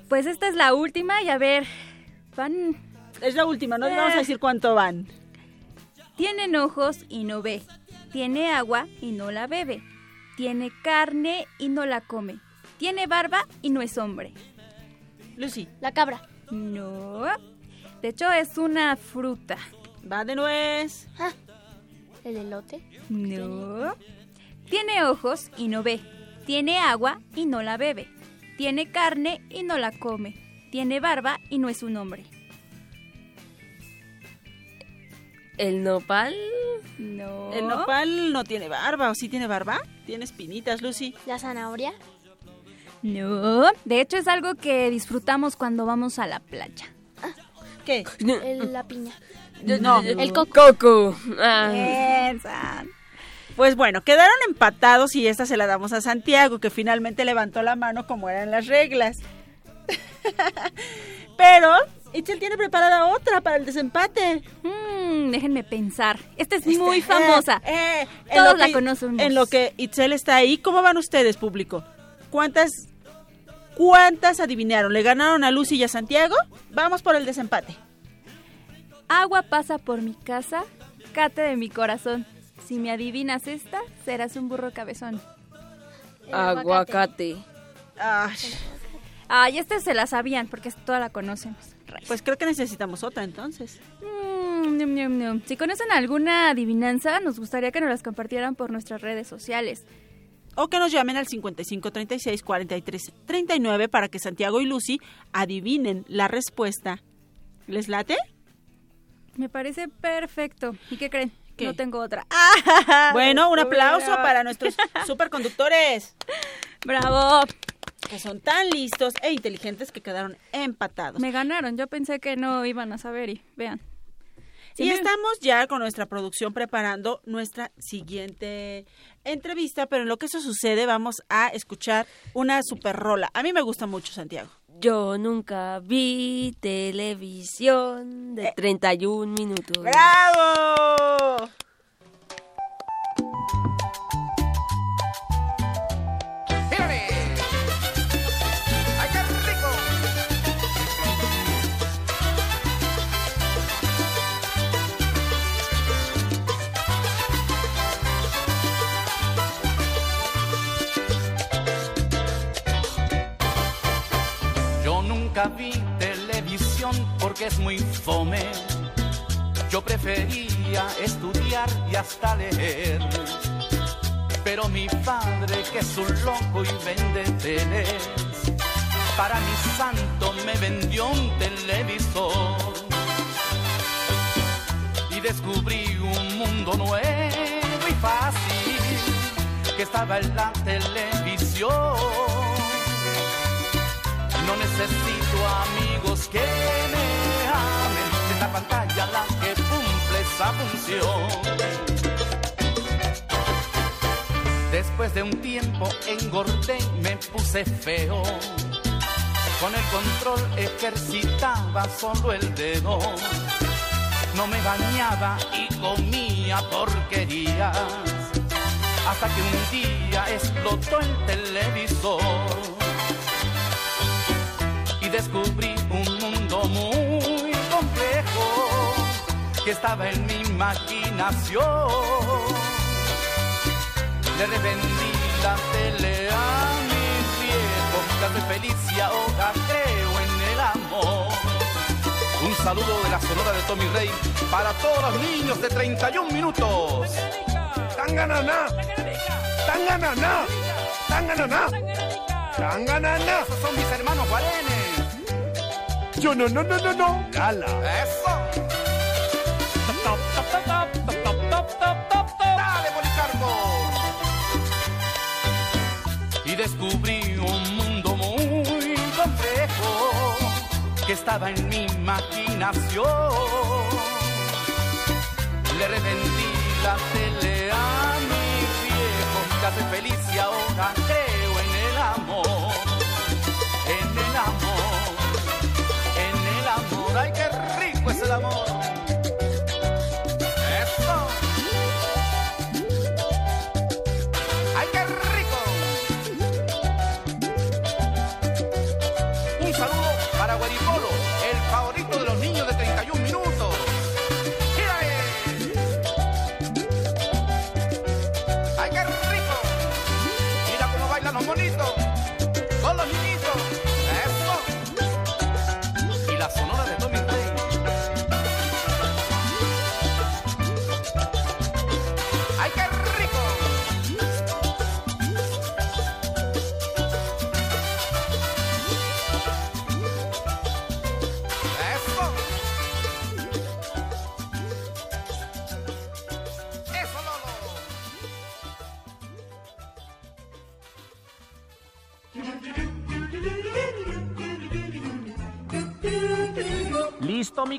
Pues esta es la última y a ver, van... Es la última, no Eh. vamos a decir cuánto van. Tienen ojos y no ve. Tiene agua y no la bebe. Tiene carne y no la come. Tiene barba y no es hombre. Lucy. La cabra. No. De hecho, es una fruta. Va de nuez. Ah, ¿El elote? No. Tiene ojos y no ve. Tiene agua y no la bebe. Tiene carne y no la come. Tiene barba y no es un hombre. ¿El nopal? No. El nopal no tiene barba, ¿o sí tiene barba? Tiene espinitas, Lucy. ¿La zanahoria? No. De hecho, es algo que disfrutamos cuando vamos a la playa. ¿Qué? El- la piña. No. El coco. Coco. Ah. Piensan. Pues bueno, quedaron empatados y esta se la damos a Santiago, que finalmente levantó la mano como eran las reglas. Pero Itzel tiene preparada otra para el desempate. Mm, déjenme pensar. Esta es Este, muy eh, famosa. eh, Todos lo la que- conocemos. En lo que Itzel está ahí, ¿cómo van ustedes, público? ¿Cuántas, cuántas adivinaron? ¿Le ganaron a Lucy y a Santiago? Vamos por el desempate. Agua pasa por mi casa, cate de mi corazón. Si me adivinas esta, serás un burro cabezón. Aguacate. Ay, esta se la sabían porque toda la conocemos. Pues creo que necesitamos otra entonces. Mm. Si conocen alguna adivinanza, nos gustaría que nos las compartieran por nuestras redes sociales. O que nos llamen al 55 36 43 39 para que Santiago y Lucy adivinen la respuesta. ¿Les late? Me parece perfecto. ¿Y qué creen? No tengo otra. Bueno, un aplauso para nuestros superconductores. ¡Bravo! Que son tan listos e inteligentes que quedaron empatados. Me ganaron. Yo pensé que no iban a saber y vean. Y estamos ya con nuestra producción preparando nuestra siguiente entrevista, pero en lo que eso sucede vamos a escuchar una super rola. A mí me gusta mucho, Santiago. Yo nunca vi televisión de 31 minutos. ¡Bravo! Nunca vi televisión porque es muy fome. Yo prefería estudiar y hasta leer. Pero mi padre, que es un loco y vende teles, para mi santo me vendió un televisor. Y descubrí un mundo nuevo y fácil que estaba en la televisión. No necesito amigos que me amen, es la pantalla la que cumple esa función. Después de un tiempo engordé y me puse feo. Con el control ejercitaba solo el dedo. No me bañaba y comía porquerías. Hasta que un día explotó el televisor descubrí un mundo muy complejo que estaba en mi imaginación. Le revendí la tele a mi viejo, ya soy feliz y ahora creo en el amor. Un saludo de la sonora de Tommy Rey para todos los niños de 31 minutos. ¡Tangananá! ¡Tangananá! ¡Tangananá! ¡Tangananá! Esos son mis hermanos guarenes. Yo no, no, no, no, no. Gala. Eso. Dale, Policarpo. Y descubrí un mundo muy complejo que estaba en mi imaginación. Le revendí la tele a mi viejo, ya soy feliz y ahora creo en el amor. En el amor,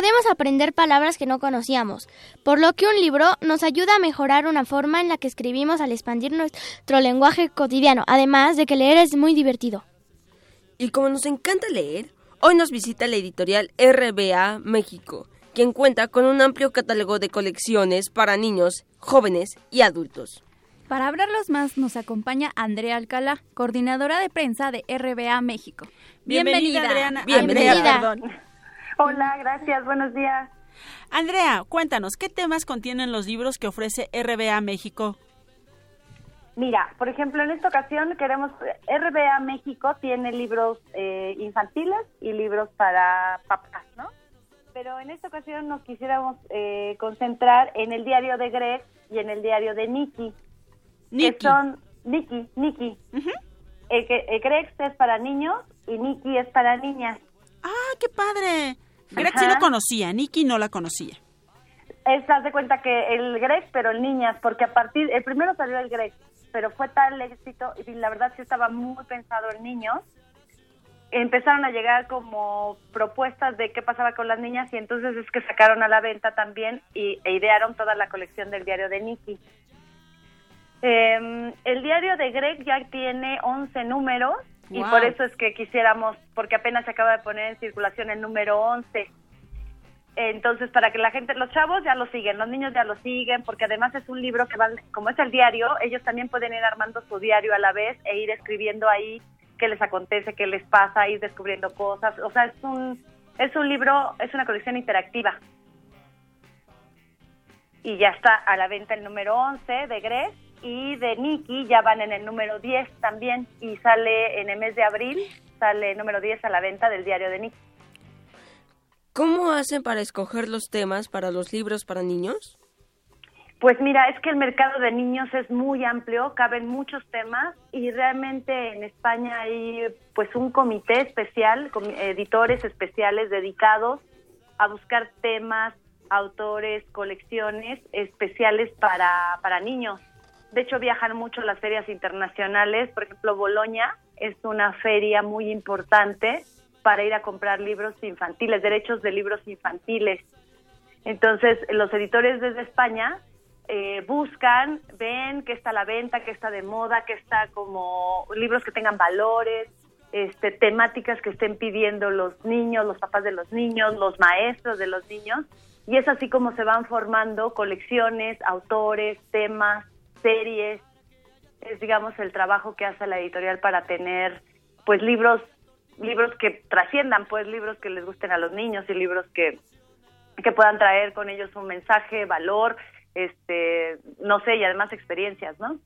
Podemos aprender palabras que no conocíamos, por lo que un libro nos ayuda a mejorar una forma en la que escribimos al expandir nuestro lenguaje cotidiano, además de que leer es muy divertido. Y como nos encanta leer, hoy nos visita la editorial RBA México, quien cuenta con un amplio catálogo de colecciones para niños, jóvenes y adultos. Para hablarlos más nos acompaña Andrea Alcalá, coordinadora de prensa de RBA México. Bienvenida, Adriana. Bienvenida. Perdón. Hola, gracias, buenos días. Andrea, cuéntanos, ¿qué temas contienen los libros que ofrece RBA México? Mira, por ejemplo, en esta ocasión queremos, RBA México tiene libros eh, infantiles y libros para papás, ¿no? Pero en esta ocasión nos quisiéramos eh, concentrar en el diario de Greg y en el diario de Nikki. Nikki. Que son Nikki, Nikki. el que, el Greg es para niños y Nikki es para niñas. ¡Ah, qué padre! Greg sí Ajá. lo conocía, Nikki no la conocía. Estás de cuenta que el Greg, pero el niñas, porque a partir, el primero salió el Greg, pero fue tal éxito y la verdad sí estaba muy pensado en niños. Empezaron a llegar como propuestas de qué pasaba con las niñas y entonces es que sacaron a la venta también y, e idearon toda la colección del diario de Nicky. Eh, el diario de Greg ya tiene 11 números y por eso es que quisiéramos, porque apenas se acaba de poner en circulación el número 11. Entonces, para que la gente, los chavos ya lo siguen, los niños ya lo siguen, porque además es un libro que van, como es el diario, ellos también pueden ir armando su diario a la vez e ir escribiendo ahí qué les acontece, qué les pasa, ir descubriendo cosas. O sea, es un, es un libro, es una colección interactiva. Y ya está a la venta el número 11 de Greg y de Nicky ya van en el número 10 también y sale en el mes de abril, sale el número 10 a la venta del diario de Nicky. ¿Cómo hacen para escoger los temas para los libros para niños? Pues mira, es que el mercado de niños es muy amplio, caben muchos temas y realmente en España hay pues un comité especial, com- editores especiales dedicados a buscar temas, autores, colecciones especiales para, para niños. De hecho, viajan mucho las ferias internacionales, por ejemplo, Bolonia es una feria muy importante para ir a comprar libros infantiles, derechos de libros infantiles. Entonces, los editores desde España eh, buscan, ven que está a la venta, que está de moda, que está como libros que tengan valores, este, temáticas que estén pidiendo los niños, los papás de los niños, los maestros de los niños. Y es así como se van formando colecciones, autores, temas, series. Es, digamos, el trabajo que hace la editorial para tener, pues, libros libros que trasciendan, pues, libros que les gusten a los niños y libros que, que puedan traer con ellos un mensaje, valor, este, no sé, y además experiencias, ¿no?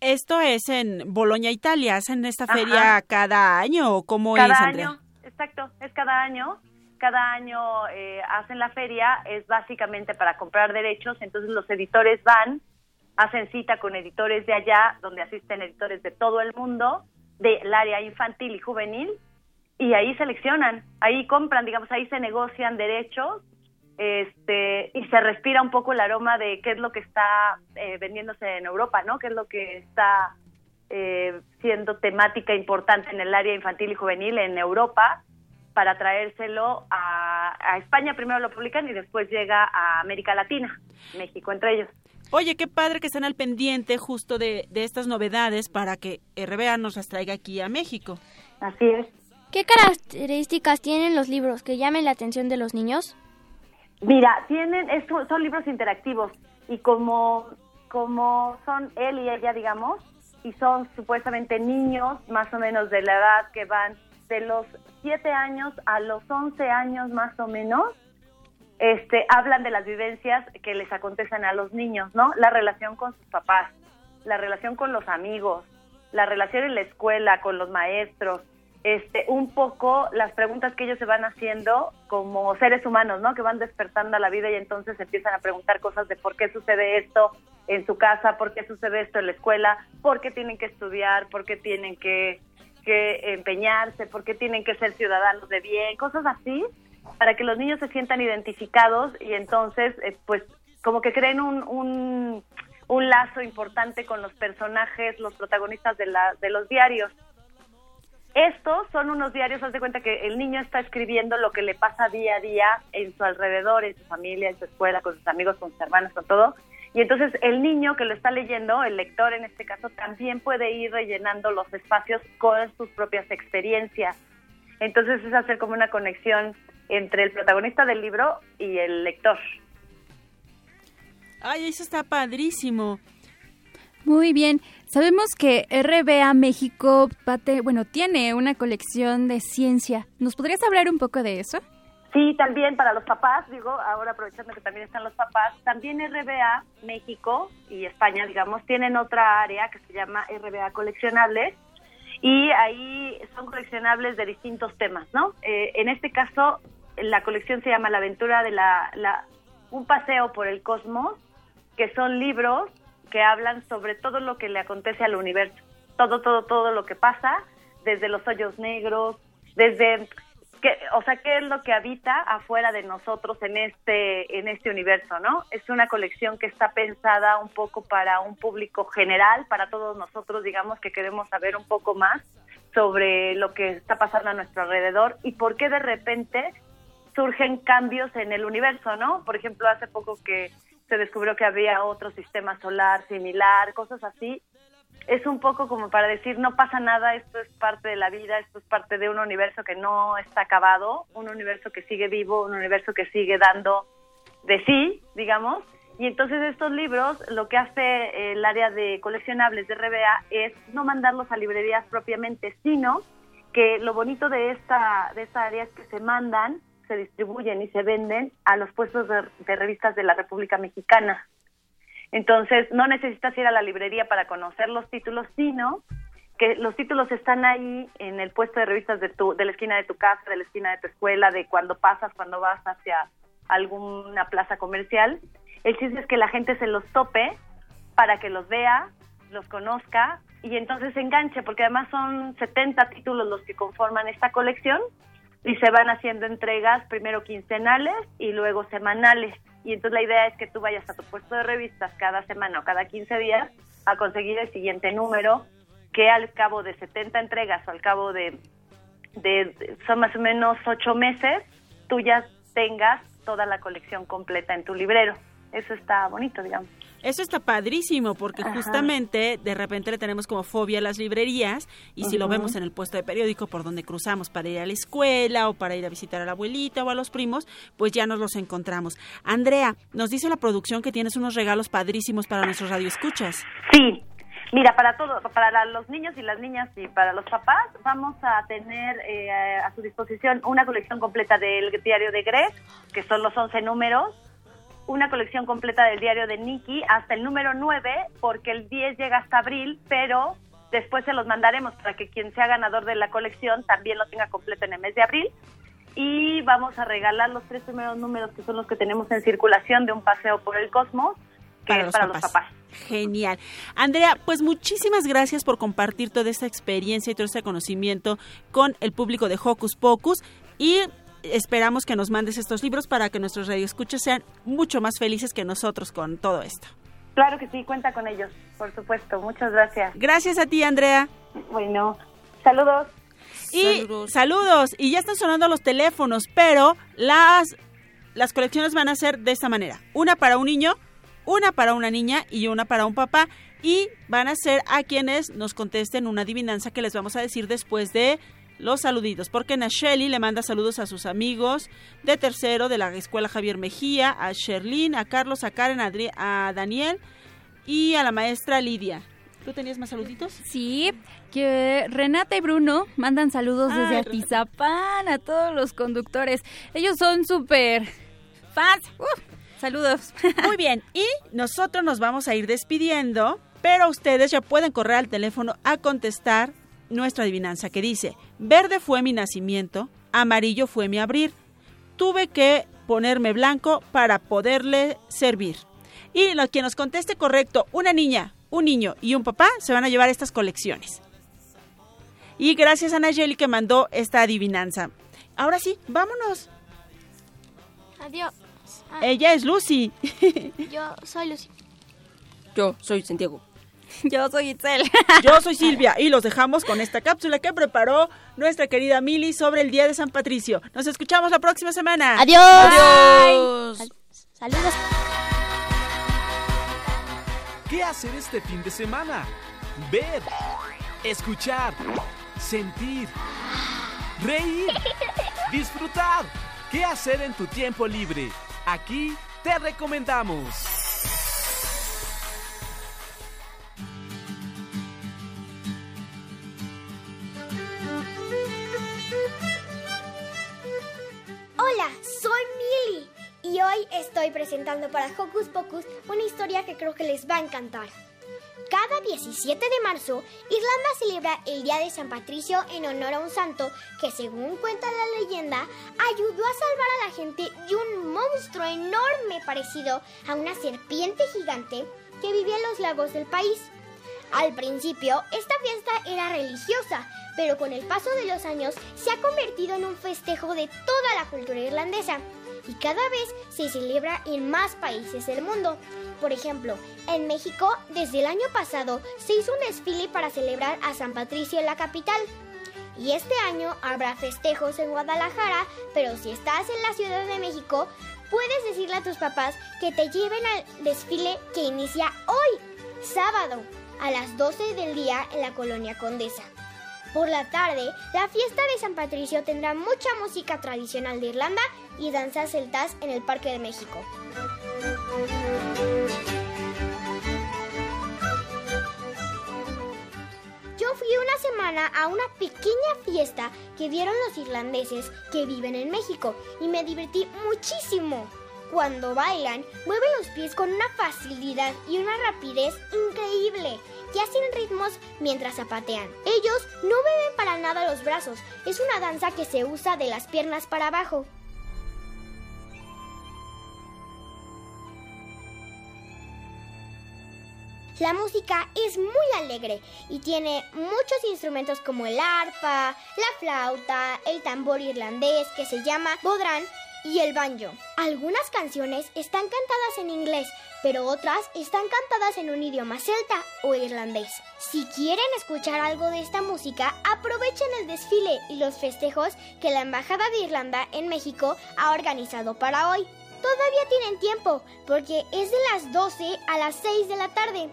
Esto es en Boloña, Italia. ¿Hacen esta Ajá. feria cada año o cómo cada es, Andrea? año, exacto, es cada año. Cada año eh, hacen la feria, es básicamente para comprar derechos, entonces los editores van, hacen cita con editores de allá, donde asisten editores de todo el mundo, del área infantil y juvenil, y ahí seleccionan, ahí compran, digamos, ahí se negocian derechos, este, y se respira un poco el aroma de qué es lo que está eh, vendiéndose en Europa, ¿no? Qué es lo que está eh, siendo temática importante en el área infantil y juvenil en Europa para traérselo a, a España. Primero lo publican y después llega a América Latina, México entre ellos. Oye, qué padre que estén al pendiente justo de, de estas novedades para que RBA nos las traiga aquí a México. Así es. ¿Qué características tienen los libros que llamen la atención de los niños? Mira, tienen esto, son libros interactivos y como como son él y ella, digamos, y son supuestamente niños más o menos de la edad que van de los 7 años a los 11 años más o menos, este, hablan de las vivencias que les acontecen a los niños, ¿no? La relación con sus papás, la relación con los amigos, la relación en la escuela, con los maestros, este, un poco las preguntas que ellos se van haciendo como seres humanos, ¿no? Que van despertando a la vida y entonces empiezan a preguntar cosas de por qué sucede esto en su casa, por qué sucede esto en la escuela, por qué tienen que estudiar, por qué tienen que, que empeñarse, por qué tienen que ser ciudadanos de bien, cosas así, para que los niños se sientan identificados y entonces, eh, pues, como que creen un, un, un lazo importante con los personajes, los protagonistas de, la, de los diarios. Estos son unos diarios, haz de cuenta que el niño está escribiendo lo que le pasa día a día en su alrededor, en su familia, en su escuela, con sus amigos, con sus hermanos, con todo. Y entonces el niño que lo está leyendo, el lector en este caso, también puede ir rellenando los espacios con sus propias experiencias. Entonces es hacer como una conexión entre el protagonista del libro y el lector. Ay, eso está padrísimo. Muy bien. Sabemos que RBA México bueno, tiene una colección de ciencia. ¿Nos podrías hablar un poco de eso? Sí, también para los papás, digo, ahora aprovechando que también están los papás, también RBA México y España, digamos, tienen otra área que se llama RBA Coleccionables y ahí son coleccionables de distintos temas, ¿no? Eh, en este caso, la colección se llama La aventura de la, la- un paseo por el cosmos, que son libros que hablan sobre todo lo que le acontece al universo, todo, todo, todo lo que pasa, desde los hoyos negros, desde que, o sea, qué es lo que habita afuera de nosotros en este, en este universo, ¿no? Es una colección que está pensada un poco para un público general, para todos nosotros, digamos, que queremos saber un poco más sobre lo que está pasando a nuestro alrededor y por qué de repente surgen cambios en el universo, ¿no? Por ejemplo, hace poco que se descubrió que había otro sistema solar similar, cosas así. Es un poco como para decir, no pasa nada, esto es parte de la vida, esto es parte de un universo que no está acabado, un universo que sigue vivo, un universo que sigue dando de sí, digamos. Y entonces estos libros, lo que hace el área de coleccionables de RBA es no mandarlos a librerías propiamente, sino que lo bonito de esta, de esta área es que se mandan, se distribuyen y se venden a los puestos de, de revistas de la República Mexicana. Entonces, no necesitas ir a la librería para conocer los títulos, sino que los títulos están ahí en el puesto de revistas de, tu, de la esquina de tu casa, de la esquina de tu escuela, de cuando pasas, cuando vas hacia alguna plaza comercial. El chiste es que la gente se los tope para que los vea, los conozca y entonces se enganche, porque además son 70 títulos los que conforman esta colección y se van haciendo entregas primero quincenales y luego semanales. Y entonces la idea es que tú vayas a tu puesto de revistas cada semana o cada 15 días a conseguir el siguiente número que al cabo de 70 entregas o al cabo de, de, son más o menos 8 meses, tú ya tengas toda la colección completa en tu librero. Eso está bonito, digamos. Eso está padrísimo porque Ajá. justamente de repente le tenemos como fobia a las librerías y si lo vemos en el puesto de periódico por donde cruzamos para ir a la escuela o para ir a visitar a la abuelita o a los primos, pues ya nos los encontramos. Andrea, nos dice la producción que tienes unos regalos padrísimos para nuestros radioescuchas. Sí, mira, para todo, para los niños y las niñas y para los papás, vamos a tener eh, a su disposición una colección completa del diario de Greg, que son los 11 números, una colección completa del diario de Nicky hasta el número 9, porque el 10 llega hasta abril, pero después se los mandaremos para que quien sea ganador de la colección también lo tenga completo en el mes de abril. Y vamos a regalar los tres primeros números que son los que tenemos en circulación de un paseo por el cosmos, que es para los papás. Genial. Andrea, pues muchísimas gracias por compartir toda esta experiencia y todo este conocimiento con el público de Hocus Pocus y esperamos que nos mandes estos libros para que nuestros radioescuchas sean mucho más felices que nosotros con todo esto. Claro que sí, cuenta con ellos, por supuesto. Muchas gracias. Gracias a ti, Andrea. Bueno, saludos. Y saludos. Y ya están sonando los teléfonos, pero las, las colecciones van a ser de esta manera. Una para un niño, una para una niña y una para un papá. Y van a ser a quienes nos contesten una adivinanza que les vamos a decir después de los saluditos. Porque Nacheli le manda saludos a sus amigos de tercero de la escuela Javier Mejía, a Sherlyn, a Carlos, a Karen, a, Daniel y a la maestra Lidia. ¿Tú tenías más saluditos? Sí, que Renata y Bruno mandan saludos Ay, desde. Atizapán a todos los conductores. Ellos son súper fans. ¡Uf! saludos. Muy bien, y nosotros nos vamos a ir despidiendo, pero ustedes ya pueden correr al teléfono a contestar nuestra adivinanza que dice, verde fue mi nacimiento, amarillo fue mi abrir. Tuve que ponerme blanco para poderle servir. Y lo que nos conteste correcto, una niña, un niño y un papá se van a llevar estas colecciones. Y gracias a Nayeli que mandó esta adivinanza. Ahora sí, vámonos. Adiós. Ah, Ella es Lucy. Yo soy Lucy. Yo soy Santiago. Yo soy Itzel. Yo soy Silvia y los dejamos con esta cápsula que preparó nuestra querida Mili sobre el Día de San Patricio. Nos escuchamos la próxima semana. Adiós. Adiós. Sal- Saludos. ¿Qué hacer este fin de semana? Ver, escuchar, sentir, reír, disfrutar. ¿Qué hacer en tu tiempo libre? Aquí te recomendamos. Presentando para Hocus Pocus una historia que creo que les va a encantar. Cada 17 de marzo, Irlanda celebra el Día de San Patricio en honor a un santo que, según cuenta la leyenda, ayudó a salvar a la gente de un monstruo enorme parecido a una serpiente gigante que vivía en los lagos del país. Al principio, esta fiesta era religiosa, pero con el paso de los años se ha convertido en un festejo de toda la cultura irlandesa y cada vez se celebra en más países del mundo. Por ejemplo, en México, desde el año pasado se hizo un desfile para celebrar a San Patricio en la capital. Y este año habrá festejos en Guadalajara, pero si estás en la Ciudad de México, puedes decirle a tus papás que te lleven al desfile que inicia hoy, sábado, a las 12 del día en la colonia Condesa. Por la tarde, la fiesta de San Patricio tendrá mucha música tradicional de Irlanda y danzas celtas en el Parque de México. Yo fui una semana a una pequeña fiesta que dieron los irlandeses que viven en México y me divertí muchísimo. Cuando bailan, mueven los pies con una facilidad y una rapidez increíble y hacen ritmos mientras zapatean. Ellos no beben para nada los brazos, es una danza que se usa de las piernas para abajo. La música es muy alegre y tiene muchos instrumentos como el arpa, la flauta, el tambor irlandés que se llama bodrán y el banjo. Algunas canciones están cantadas en inglés, pero otras están cantadas en un idioma celta o irlandés. Si quieren escuchar algo de esta música, aprovechen el desfile y los festejos que la Embajada de Irlanda en México ha organizado para hoy. Todavía tienen tiempo, porque es de las 12 a las 6 de la tarde.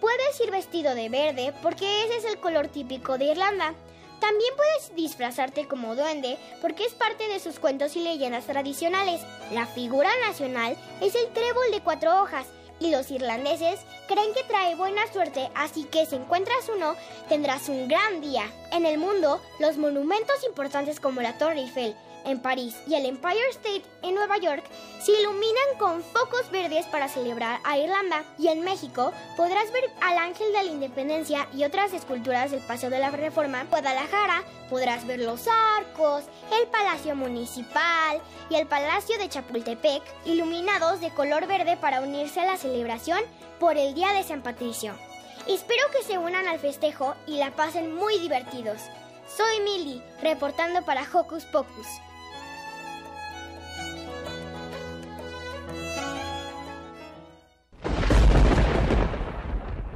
Puedes ir vestido de verde porque ese es el color típico de Irlanda. También puedes disfrazarte como duende porque es parte de sus cuentos y leyendas tradicionales. La figura nacional es el trébol de cuatro hojas y los irlandeses creen que trae buena suerte, así que si encuentras uno, tendrás un gran día. En el mundo, los monumentos importantes como la Torre Eiffel en París y el Empire State en Nueva York se iluminan con focos verdes para celebrar a Irlanda. Y en México podrás ver al Ángel de la Independencia y otras esculturas del Paseo de la Reforma. En Guadalajara podrás ver los arcos, el Palacio Municipal y el Palacio de Chapultepec iluminados de color verde para unirse a la celebración por el Día de San Patricio. Espero que se unan al festejo y la pasen muy divertidos. Soy Milly, reportando para Hocus Pocus.